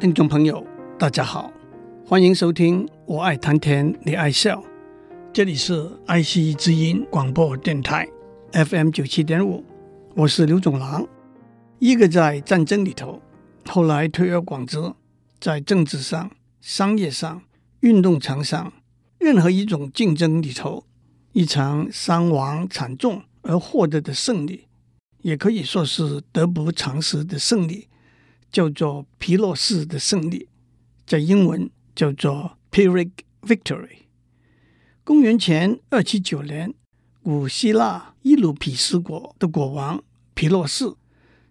听众朋友，大家好，欢迎收听《我爱谈天，你爱笑》，这里是爱惜之音广播电台 FM 九七点五，我是刘总郎。一个在战争里头，后来推而广之，在政治上、商业上、运动场上，任何一种竞争里头，一场伤亡惨重而获得的胜利，也可以说是得不偿失的胜利，叫做皮洛士的胜利，在英文叫做 Pyrrhic Victory。公元前二七九年，古希腊伊鲁皮斯国的国王皮洛士，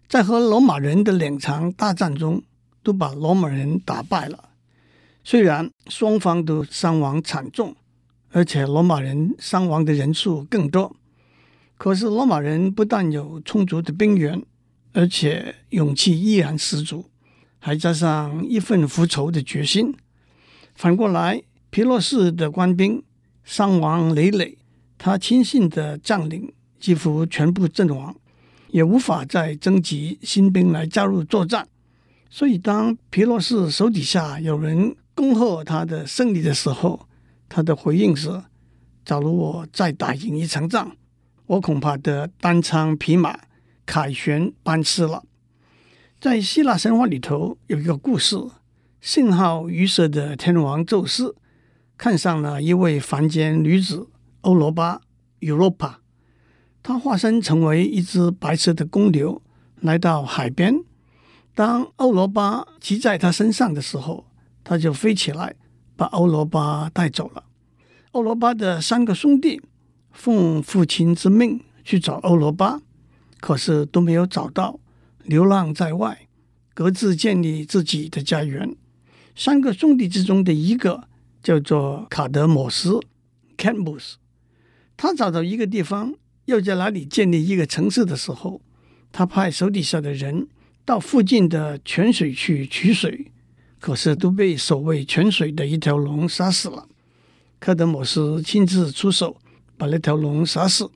在和罗马人的两场大战中，都把罗马人打败了。虽然双方都伤亡惨重，而且罗马人伤亡的人数更多。可是罗马人不但有充足的兵源，而且勇气依然十足，还加上一份复仇的决心。反过来，皮洛士的官兵伤亡累累，他亲信的将领几乎全部阵亡，也无法再征集新兵来加入作战。所以，当皮洛士手底下有人恭贺他的胜利的时候，他的回应是：“假如我再打赢一场仗。”我恐怕得单枪匹马、凯旋班师了。在希腊神话里头有一个故事：信号鱼蛇的天王宙斯看上了一位凡间女子欧罗巴 （Europa），她化身成为一只白色的公牛，来到海边。当欧罗巴骑在他身上的时候，他就飞起来把欧罗巴带走了。欧罗巴的三个兄弟。奉父亲之命去找欧罗巴，可是都没有找到，流浪在外，各自建立自己的家园。三个兄弟之中的一个叫做卡德摩斯 （Cadmus），他找到一个地方，要在哪里建立一个城市的时候，他派手底下的人到附近的泉水去取水，可是都被守卫泉水的一条龙杀死了。卡德摩斯亲自出手。把那条龙杀死，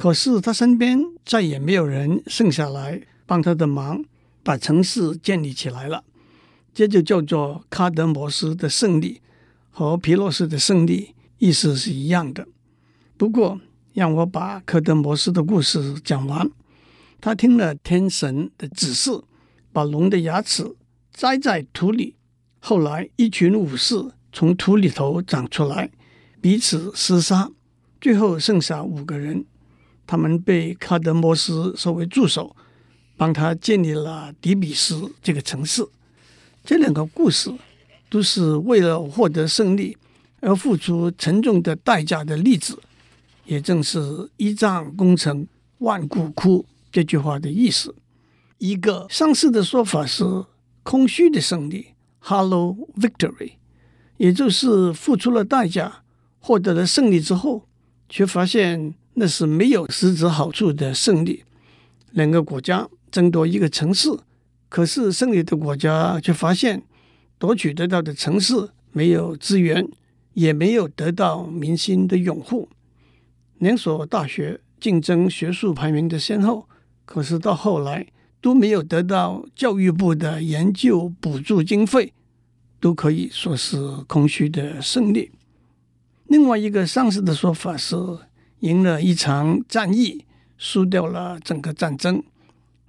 可是他身边再也没有人剩下来帮他的忙，把城市建立起来了。这就叫做卡德摩斯的胜利，和皮洛士的胜利意思是一样的。不过，让我把卡德摩斯的故事讲完。他听了天神的指示，把龙的牙齿栽在土里。后来，一群武士从土里头长出来，彼此厮杀。最后剩下五个人，他们被卡德摩斯收为助手，帮他建立了底比斯这个城市。这两个故事都是为了获得胜利而付出沉重的代价的例子，也正是“一战功成万骨枯”这句话的意思。一个上世的说法是“空虚的胜利 ”（hollow victory），也就是付出了代价，获得了胜利之后。却发现那是没有实质好处的胜利。两个国家争夺一个城市，可是胜利的国家却发现夺取得到的城市没有资源，也没有得到民心的拥护。两所大学竞争学术排名的先后，可是到后来都没有得到教育部的研究补助经费，都可以说是空虚的胜利。另外一个上市的说法是，赢了一场战役，输掉了整个战争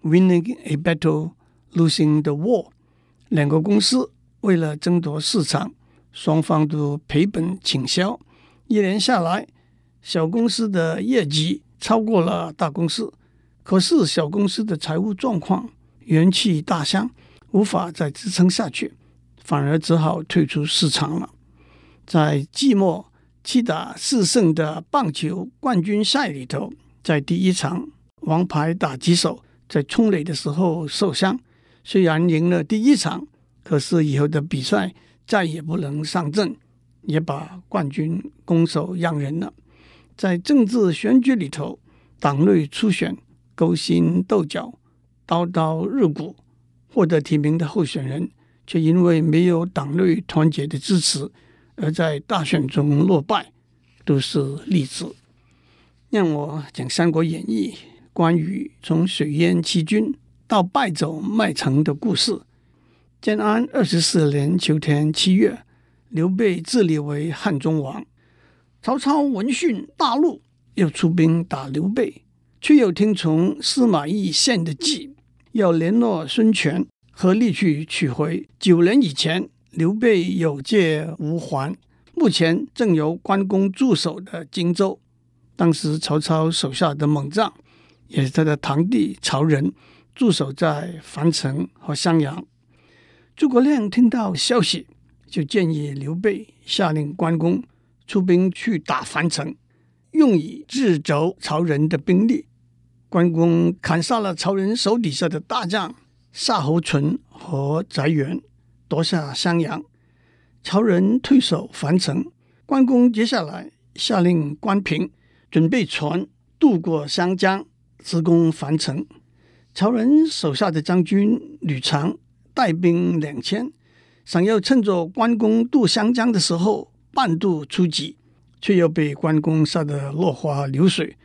，winning a battle, losing the war。两个公司为了争夺市场，双方都赔本倾销。一年下来，小公司的业绩超过了大公司，可是小公司的财务状况元气大伤，无法再支撑下去，反而只好退出市场了。在季末。七打四胜的棒球冠军赛里头，在第一场，王牌打击手在冲垒的时候受伤，虽然赢了第一场，可是以后的比赛再也不能上阵，也把冠军拱手让人了。在政治选举里头，党内初选勾心斗角、刀刀入骨，获得提名的候选人却因为没有党内团结的支持。而在大选中落败，都是例子。让我讲《三国演义》关羽从水淹七军到败走麦城的故事。建安二十四年秋天七月，刘备自立为汉中王。曹操闻讯大怒，又出兵打刘备，却又听从司马懿献的计，要联络孙权，合力去取回九年以前刘备有借无还，目前正由关公驻守的荆州。当时曹操手下的猛将，也是他的堂弟曹仁，驻守在樊城和襄阳。诸葛亮听到消息，就建议刘备下令关公出兵去打樊城，用以制肘曹仁的兵力。关公砍杀了曹仁手底下的大将夏侯淳和翟元，夺下襄阳。曹仁退守樊城，关公接下来下令关平准备船渡过湘江，直攻樊城。曹仁手下的将军吕长带兵两千，想要趁着关公渡湘江的时候半渡出击，却又被关公杀得落花流水，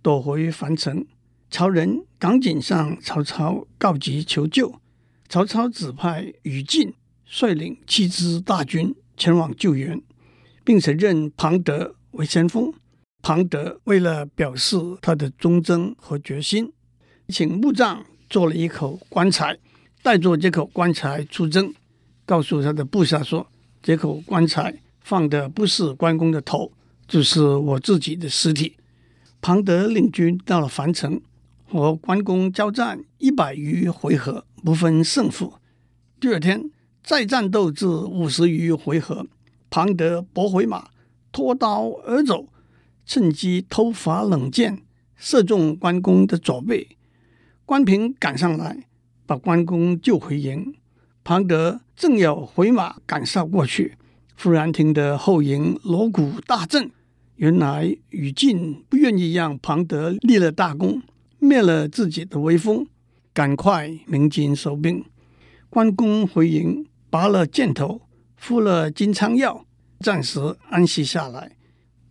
躲回樊城。曹仁赶紧向曹操告急求救，曹操指派于禁率领七支大军前往救援，并且任庞德为先锋。庞德为了表示他的忠贞和决心，请木匠做了一口棺材，带着这口棺材出征，告诉他的部下说：“这口棺材放的不是关公的头，就是我自己的尸体。”庞德领军到了樊城，和关公交战一百余回合，不分胜负。第二天再战斗至五十余回合，庞德驳回马，脱刀而走，趁机偷发冷箭，射中关公的左背。关平赶上来，把关公救回营。庞德正要回马赶上过去，忽然听得后营锣鼓大震。原来于禁不愿意让庞德立了大功，灭了自己的威风，赶快鸣金收兵。关公回营，拔了箭头，敷了金疮药，暂时安息下来。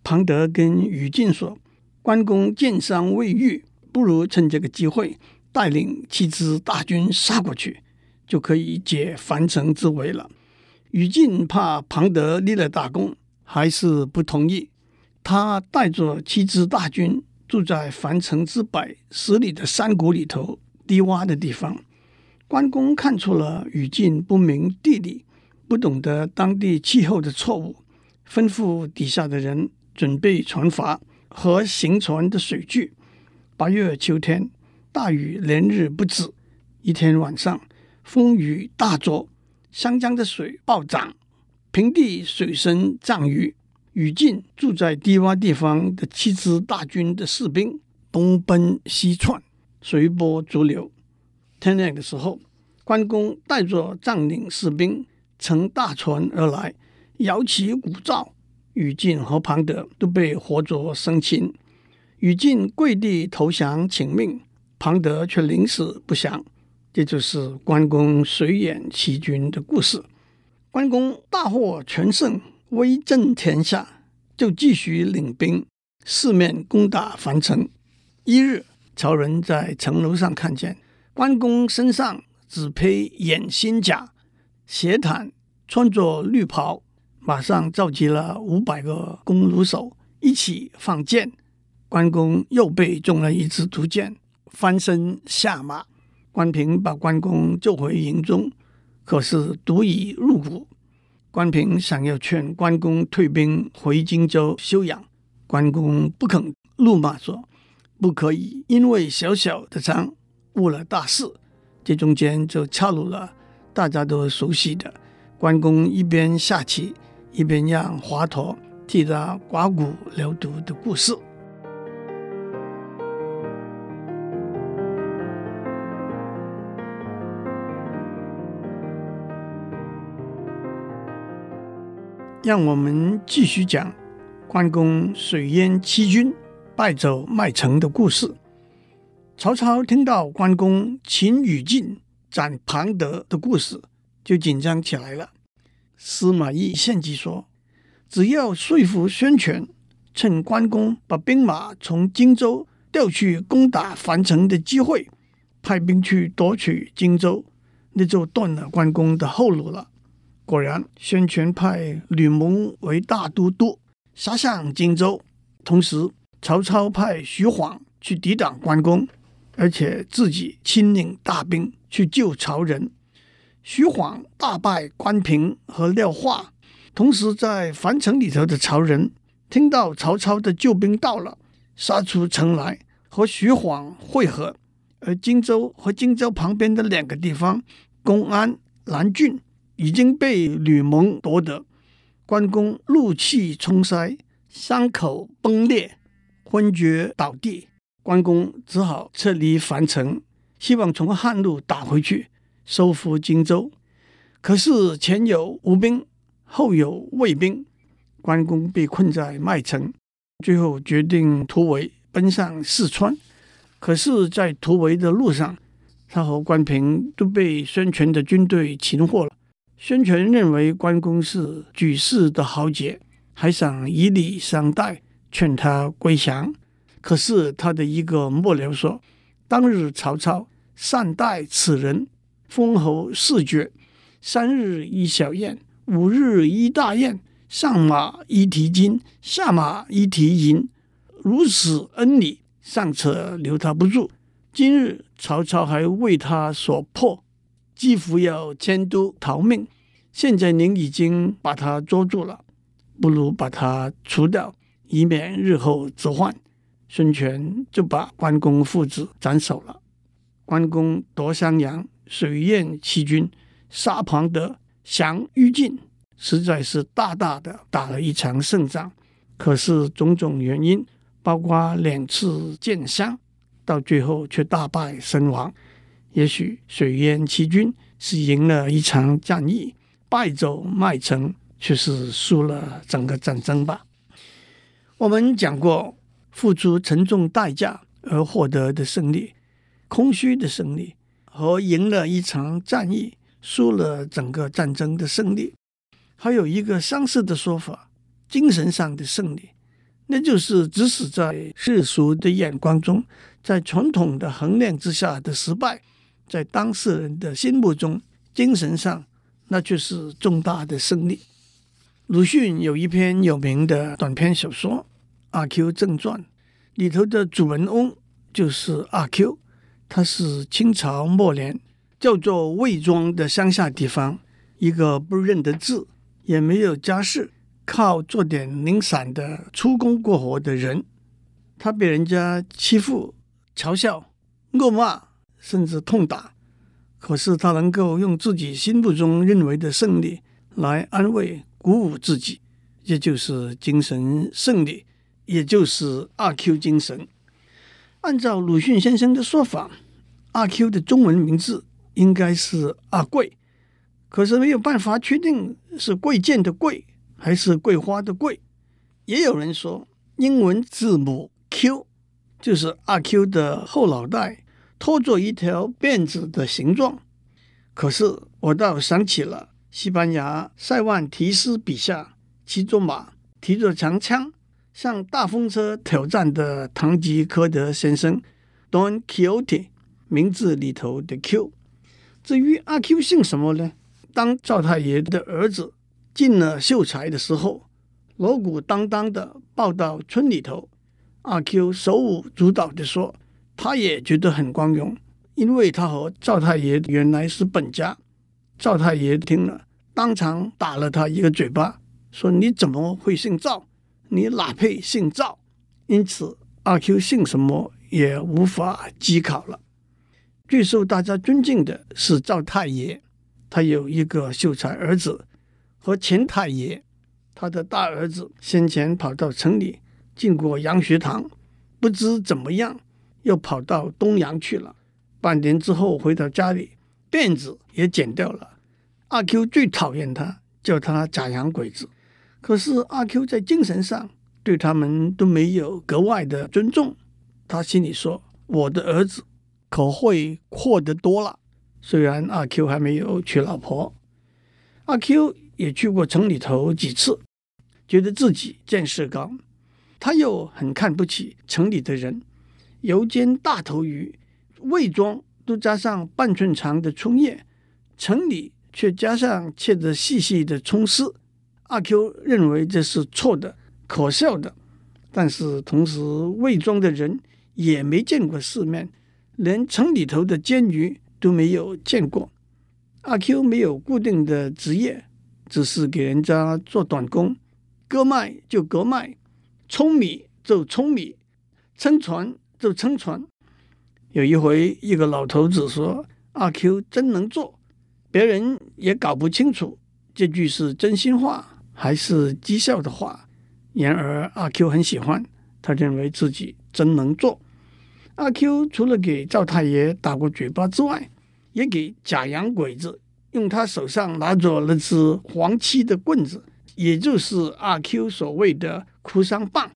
庞德跟于禁说：“关公箭伤未愈，不如趁这个机会。”带领七支大军杀过去，就可以解樊城之围了。于禁怕庞德立了大功，还是不同意。他带着七支大军住在樊城之北十里的山谷里头低洼的地方。关公看出了宇峻不明地理，不懂得当地气候的错误，吩咐底下的人准备船筏和行船的水具。八月秋天。大雨连日不止，一天晚上风雨大作，湘江的水暴涨，平地水深丈余。宇峻住在低洼地方的七支大军的士兵东奔西窜，随波逐流。天亮的时候，关公带着将领士兵乘大船而来，摇旗鼓噪，于禁和庞德都被活捉生擒。于禁跪地投降请命。庞德却临死不降，这就是关公水淹七军的故事。关公大获全胜，威震天下，就继续领兵四面攻打樊城。一日，曹仁在城楼上看见关公身上只披掩心甲，斜袒，穿着绿袍，马上召集了五百个弓弩手一起放箭。关公又被中了一支毒箭。翻身下马，关平把关公救回营中，可是毒已入骨。关平想要劝关公退兵回荆州休养，关公不肯，怒骂说：“不可以因为小小的伤误了大事。”这中间就插入了大家都熟悉的关公一边下棋一边让华佗替他刮骨疗毒的故事。让我们继续讲关公水淹七军、败走麦城的故事。曹操听到关公擒于禁、斩庞德的故事，就紧张起来了。司马懿献计说：“只要说服孙权，趁关公把兵马从荆州调去攻打樊城的机会，派兵去夺取荆州，那就断了关公的后路了。果然，孙权派吕蒙为大都督，杀向荆州；同时，曹操派徐晃去抵挡关公，而且自己亲领大兵去救曹仁。徐晃大败关平和廖化，同时在樊城里头的曹仁听到曹操的救兵到了，杀出城来和徐晃会合。而荆州和荆州旁边的两个地方，公安、南郡。已经被吕蒙夺得，关公怒气冲腮，伤口崩裂，昏厥倒地。关公只好撤离樊城，希望从汉路打回去，收复荆州。可是前有吴兵，后有魏兵，关公被困在麦城，最后决定突围，奔向四川。可是，在突围的路上，他和关平都被孙权的军队擒获了。孙权认为关公是举世的豪杰，还想以礼相待，劝他归降。可是他的一个幕僚说：“当日曹操善待此人，封侯四爵，三日一小宴，五日一大宴，上马一提金，下马一提银，如此恩礼，尚且留他不住。今日曹操还为他所迫。”几乎要迁都逃命，现在您已经把他捉住了，不如把他除掉，以免日后之患。孙权就把关公父子斩首了。关公夺襄阳，水淹七军，杀庞德，降于禁，实在是大大的打了一场胜仗。可是种种原因，包括两次箭伤，到最后却大败身亡。也许水淹七军是赢了一场战役，败走麦城却是输了整个战争吧。我们讲过，付出沉重代价而获得的胜利，空虚的胜利，和赢了一场战役，输了整个战争的胜利，还有一个相似的说法：精神上的胜利，那就是即使在世俗的眼光中，在传统的衡量之下的失败。在当事人的心目中，精神上那就是重大的胜利。鲁迅有一篇有名的短篇小说《阿 Q 正传》，里头的主人翁就是阿 Q，他是清朝末年叫做魏庄的乡下地方一个不认得字，也没有家世，靠做点零散的出工过活的人。他被人家欺负、嘲笑、恶骂。甚至痛打，可是他能够用自己心目中认为的胜利来安慰、鼓舞自己，也就是精神胜利，也就是阿 Q 精神。按照鲁迅先生的说法，阿 Q 的中文名字应该是阿贵，可是没有办法确定是贵贱的贵还是桂花的桂。也有人说，英文字母 Q 就是阿 Q 的后脑袋。拖着一条辫子的形状，可是我倒想起了西班牙塞万提斯笔下骑着马、提着长枪向大风车挑战的堂吉诃德先生 Don Quixote 名字里头的 Q。至于阿 Q 姓什么呢？当赵太爷的儿子进了秀才的时候，锣鼓当当的报到村里头，阿 Q 手舞足蹈的说。他也觉得很光荣，因为他和赵太爷原来是本家。赵太爷听了，当场打了他一个嘴巴，说：“你怎么会姓赵？你哪配姓赵？”因此，阿 Q 姓什么也无法稽考了。最受大家尊敬的是赵太爷，他有一个秀才儿子和钱太爷，他的大儿子先前跑到城里进过洋学堂，不知怎么样。又跑到东洋去了，半年之后回到家里，辫子也剪掉了。阿 Q 最讨厌他，叫他假洋鬼子。可是阿 Q 在精神上对他们都没有格外的尊重。他心里说：“我的儿子可会阔得多了。”虽然阿 Q 还没有娶老婆，阿 Q 也去过城里头几次，觉得自己见识高。他又很看不起城里的人。油煎大头鱼，魏庄都加上半寸长的葱叶，城里却加上切得细细的葱丝。阿 Q 认为这是错的、可笑的，但是同时魏庄的人也没见过世面，连城里头的监狱都没有见过。阿 Q 没有固定的职业，只是给人家做短工，割麦就割麦，舂米就舂米，撑船就撑船。有一回，一个老头子说：“阿 Q 真能做。”别人也搞不清楚这句是真心话还是讥笑的话。然而阿 Q 很喜欢，他认为自己真能做。阿 Q 除了给赵太爷打过嘴巴之外，也给假洋鬼子用他手上拿着那只黄漆的棍子，也就是阿 Q 所谓的哭丧棒，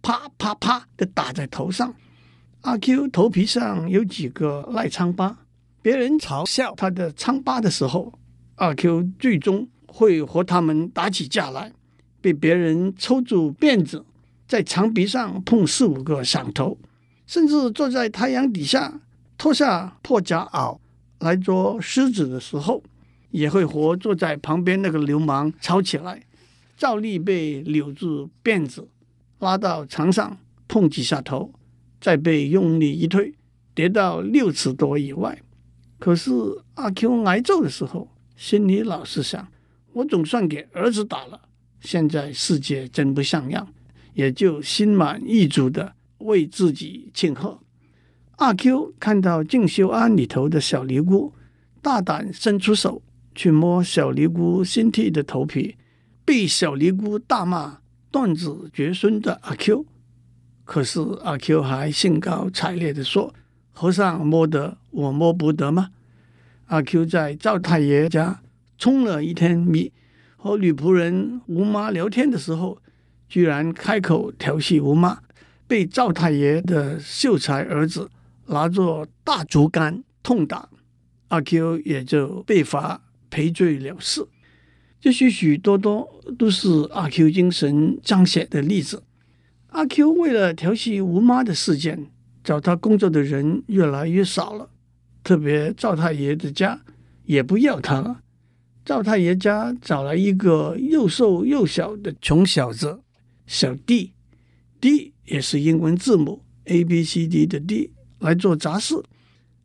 啪啪啪的打在头上。阿 Q 头皮上有几个癞疮疤，别人嘲笑他的疮疤的时候，阿 Q 最终会和他们打起架来，被别人抽住辫子，在墙壁上碰四五个响头，甚至坐在太阳底下脱下破夹袄来捉虱子的时候，也会和坐在旁边那个流氓吵起来，照例被扭住辫子，拉到墙上碰几下头。再被用力一推，跌到六尺多以外。可是阿 Q 挨揍的时候，心里老是想：我总算给儿子打了，现在世界真不像样，也就心满意足的为自己庆贺。阿 Q 看到静修庵里头的小尼姑，大胆伸出手去摸小尼姑新剃的头皮，被小尼姑大骂断子绝孙的阿 Q。可是阿 Q 还兴高采烈地说：“和尚摸得，我摸不得吗？”阿 Q 在赵太爷家冲了一天米，和女仆人吴妈聊天的时候，居然开口调戏吴妈，被赵太爷的秀才儿子拿着大竹竿痛打，阿 Q 也就被罚赔罪了事。这许许多多都是阿 Q 精神彰显的例子。阿 Q 为了调戏吴妈的事件，找他工作的人越来越少了，特别赵太爷的家也不要他了。赵太爷家找来一个又瘦又小的穷小子，小弟，D 也是英文字母 A B C D 的 D 来做杂事。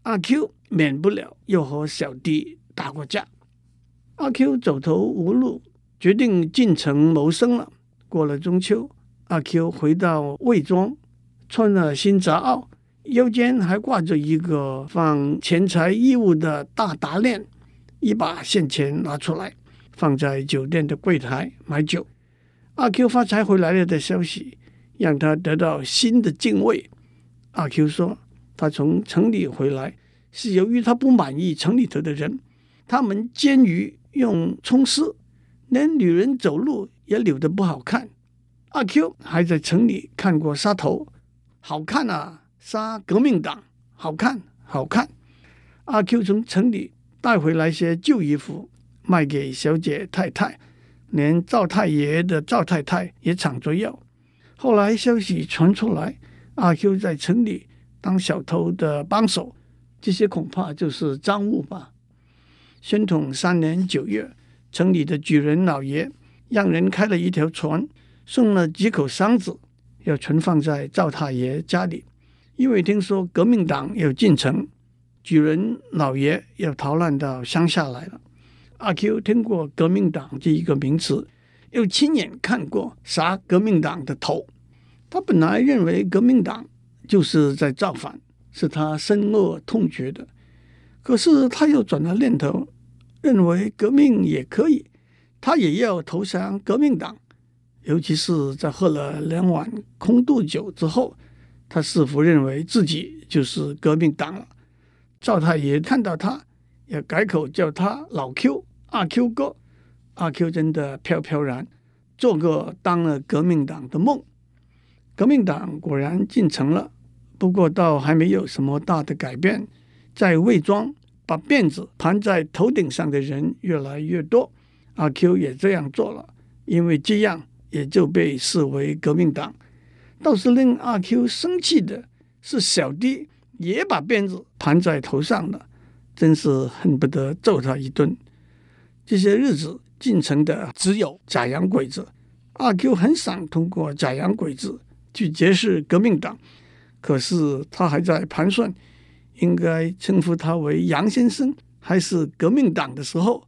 阿 Q 免不了又和小弟打过架。阿 Q 走投无路，决定进城谋生了。过了中秋。阿 Q 回到魏庄，穿了新杂袄，腰间还挂着一个放钱财衣物的大达链，一把现钱拿出来，放在酒店的柜台买酒。阿 Q 发财回来了的消息，让他得到新的敬畏。阿 Q 说，他从城里回来，是由于他不满意城里头的人，他们煎鱼用葱丝，连女人走路也扭得不好看。阿 Q 还在城里看过杀头，好看啊！杀革命党，好看，好看。阿 Q 从城里带回来些旧衣服，卖给小姐太太，连赵太爷的赵太太也抢着要。后来消息传出来，阿 Q 在城里当小偷的帮手，这些恐怕就是赃物吧。宣统三年九月，城里的举人老爷让人开了一条船。送了几口箱子，要存放在赵太爷家里，因为听说革命党要进城，举人老爷要逃难到乡下来了。阿 Q 听过革命党这一个名词，又亲眼看过杀革命党的头，他本来认为革命党就是在造反，是他深恶痛绝的。可是他又转了念头，认为革命也可以，他也要投降革命党。尤其是在喝了两碗空肚酒之后，他似乎认为自己就是革命党了。赵太爷看到他，也改口叫他老 Q、阿 Q 哥。阿 Q 真的飘飘然做个当了革命党的梦。革命党果然进城了，不过倒还没有什么大的改变。在魏庄把辫子盘在头顶上的人越来越多，阿 Q 也这样做了，因为这样。也就被视为革命党。倒是令阿 Q 生气的是，小弟也把鞭子盘在头上了。真是恨不得揍他一顿。这些日子进城的只有假洋鬼子，阿 Q 很想通过假洋鬼子去结识革命党，可是他还在盘算应该称呼他为杨先生还是革命党的时候，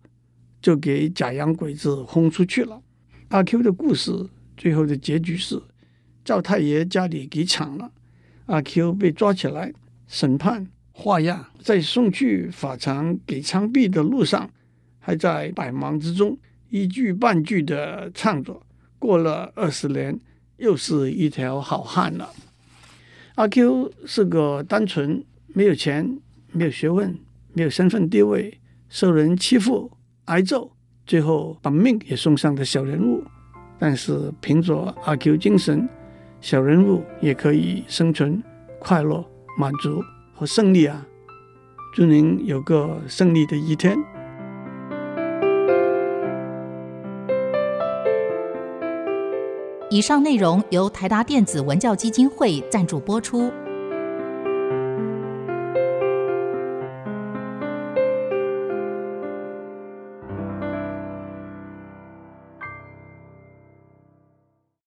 就给假洋鬼子轰出去了。阿 Q 的故事最后的结局是赵太爷家里给抢了，阿 Q 被抓起来审判画押，在送去法场给枪毙的路上。还在百忙之中一句半句的唱着，过了二十年，又是一条好汉了。阿 Q 是个单纯没有钱、没有学问、没有身份地位、受人欺负、挨揍，最后把命也送上的小人物。但是凭着阿 Q 精神，小人物也可以生存、快乐、满足和胜利啊！祝您有个胜利的一天。以上内容由台达电子文教基金会赞助播出。